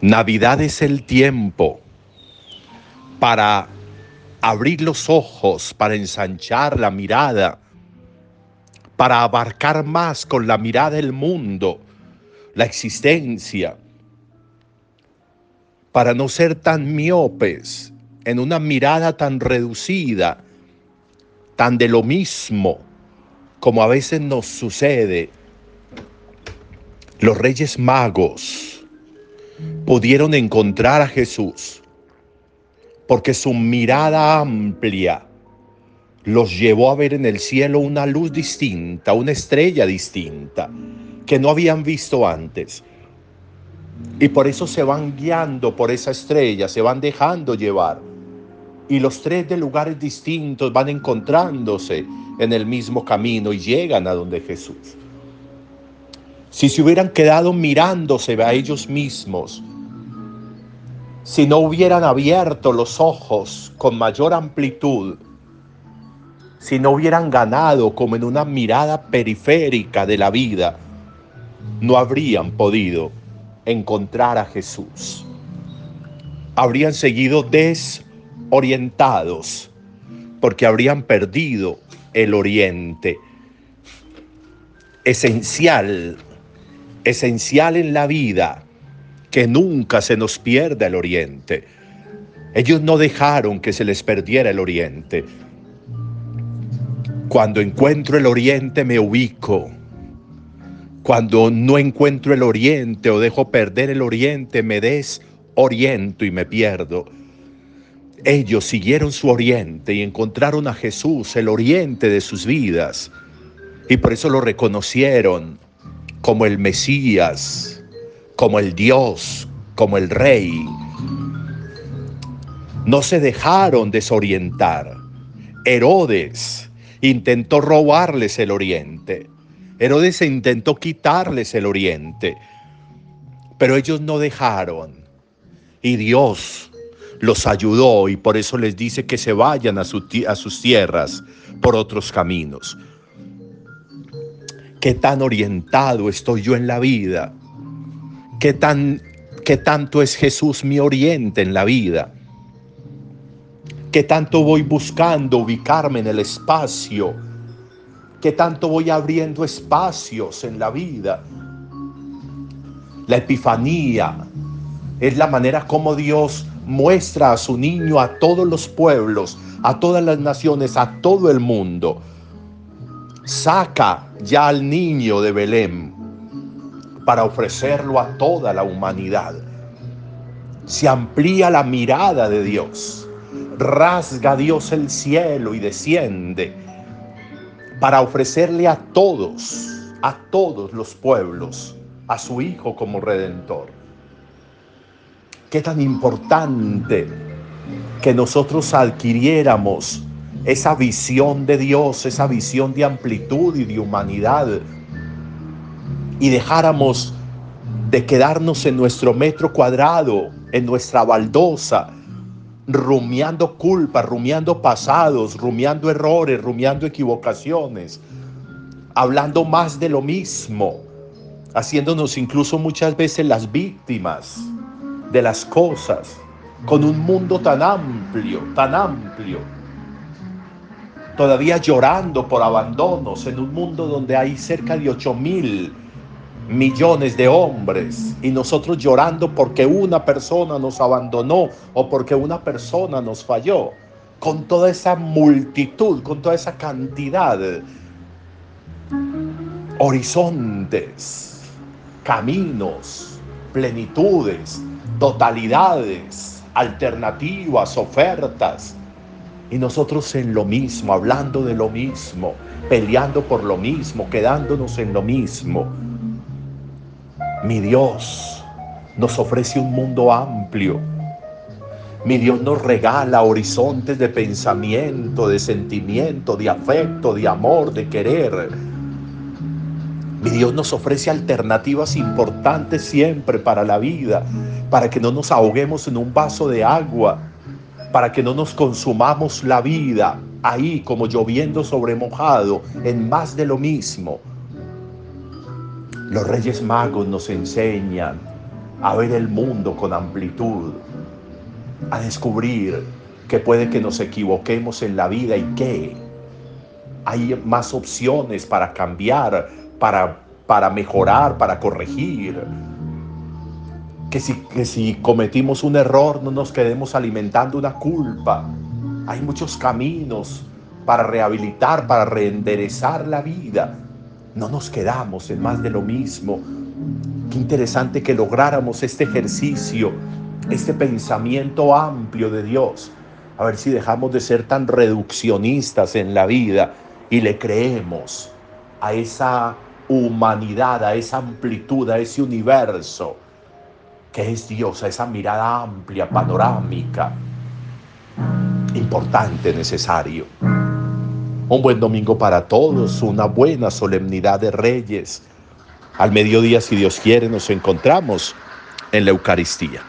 Navidad es el tiempo para abrir los ojos, para ensanchar la mirada, para abarcar más con la mirada el mundo, la existencia, para no ser tan miopes en una mirada tan reducida, tan de lo mismo, como a veces nos sucede. Los reyes magos, pudieron encontrar a Jesús, porque su mirada amplia los llevó a ver en el cielo una luz distinta, una estrella distinta, que no habían visto antes. Y por eso se van guiando por esa estrella, se van dejando llevar. Y los tres de lugares distintos van encontrándose en el mismo camino y llegan a donde Jesús. Si se hubieran quedado mirándose a ellos mismos, si no hubieran abierto los ojos con mayor amplitud, si no hubieran ganado como en una mirada periférica de la vida, no habrían podido encontrar a Jesús. Habrían seguido desorientados porque habrían perdido el oriente. Esencial, esencial en la vida que nunca se nos pierda el oriente. Ellos no dejaron que se les perdiera el oriente. Cuando encuentro el oriente me ubico. Cuando no encuentro el oriente o dejo perder el oriente me desoriento y me pierdo. Ellos siguieron su oriente y encontraron a Jesús, el oriente de sus vidas. Y por eso lo reconocieron como el Mesías, como el Dios, como el Rey. No se dejaron desorientar. Herodes intentó robarles el oriente. Herodes intentó quitarles el oriente. Pero ellos no dejaron. Y Dios los ayudó y por eso les dice que se vayan a, a sus tierras por otros caminos. ¿Qué tan orientado estoy yo en la vida? ¿Qué, tan, qué tanto es Jesús mi oriente en la vida? ¿Qué tanto voy buscando ubicarme en el espacio? ¿Qué tanto voy abriendo espacios en la vida? La epifanía es la manera como Dios muestra a su niño a todos los pueblos, a todas las naciones, a todo el mundo. Saca ya al niño de Belén para ofrecerlo a toda la humanidad. Se amplía la mirada de Dios, rasga Dios el cielo y desciende para ofrecerle a todos, a todos los pueblos, a su Hijo como Redentor. Qué tan importante que nosotros adquiriéramos esa visión de Dios, esa visión de amplitud y de humanidad. Y dejáramos de quedarnos en nuestro metro cuadrado, en nuestra baldosa, rumiando culpas, rumiando pasados, rumiando errores, rumiando equivocaciones, hablando más de lo mismo, haciéndonos incluso muchas veces las víctimas de las cosas, con un mundo tan amplio, tan amplio, todavía llorando por abandonos en un mundo donde hay cerca de 8 mil millones de hombres y nosotros llorando porque una persona nos abandonó o porque una persona nos falló, con toda esa multitud, con toda esa cantidad, horizontes, caminos, plenitudes, totalidades, alternativas, ofertas, y nosotros en lo mismo, hablando de lo mismo, peleando por lo mismo, quedándonos en lo mismo mi Dios nos ofrece un mundo amplio. Mi Dios nos regala horizontes de pensamiento, de sentimiento, de afecto, de amor, de querer. Mi Dios nos ofrece alternativas importantes siempre para la vida, para que no nos ahoguemos en un vaso de agua, para que no nos consumamos la vida ahí como lloviendo sobre mojado, en más de lo mismo, los reyes magos nos enseñan a ver el mundo con amplitud, a descubrir que puede que nos equivoquemos en la vida y que hay más opciones para cambiar, para, para mejorar, para corregir. Que si, que si cometimos un error no nos quedemos alimentando una culpa. Hay muchos caminos para rehabilitar, para reenderezar la vida. No nos quedamos en más de lo mismo. Qué interesante que lográramos este ejercicio, este pensamiento amplio de Dios. A ver si dejamos de ser tan reduccionistas en la vida y le creemos a esa humanidad, a esa amplitud, a ese universo que es Dios, a esa mirada amplia, panorámica, importante, necesario. Un buen domingo para todos, una buena solemnidad de Reyes. Al mediodía, si Dios quiere, nos encontramos en la Eucaristía.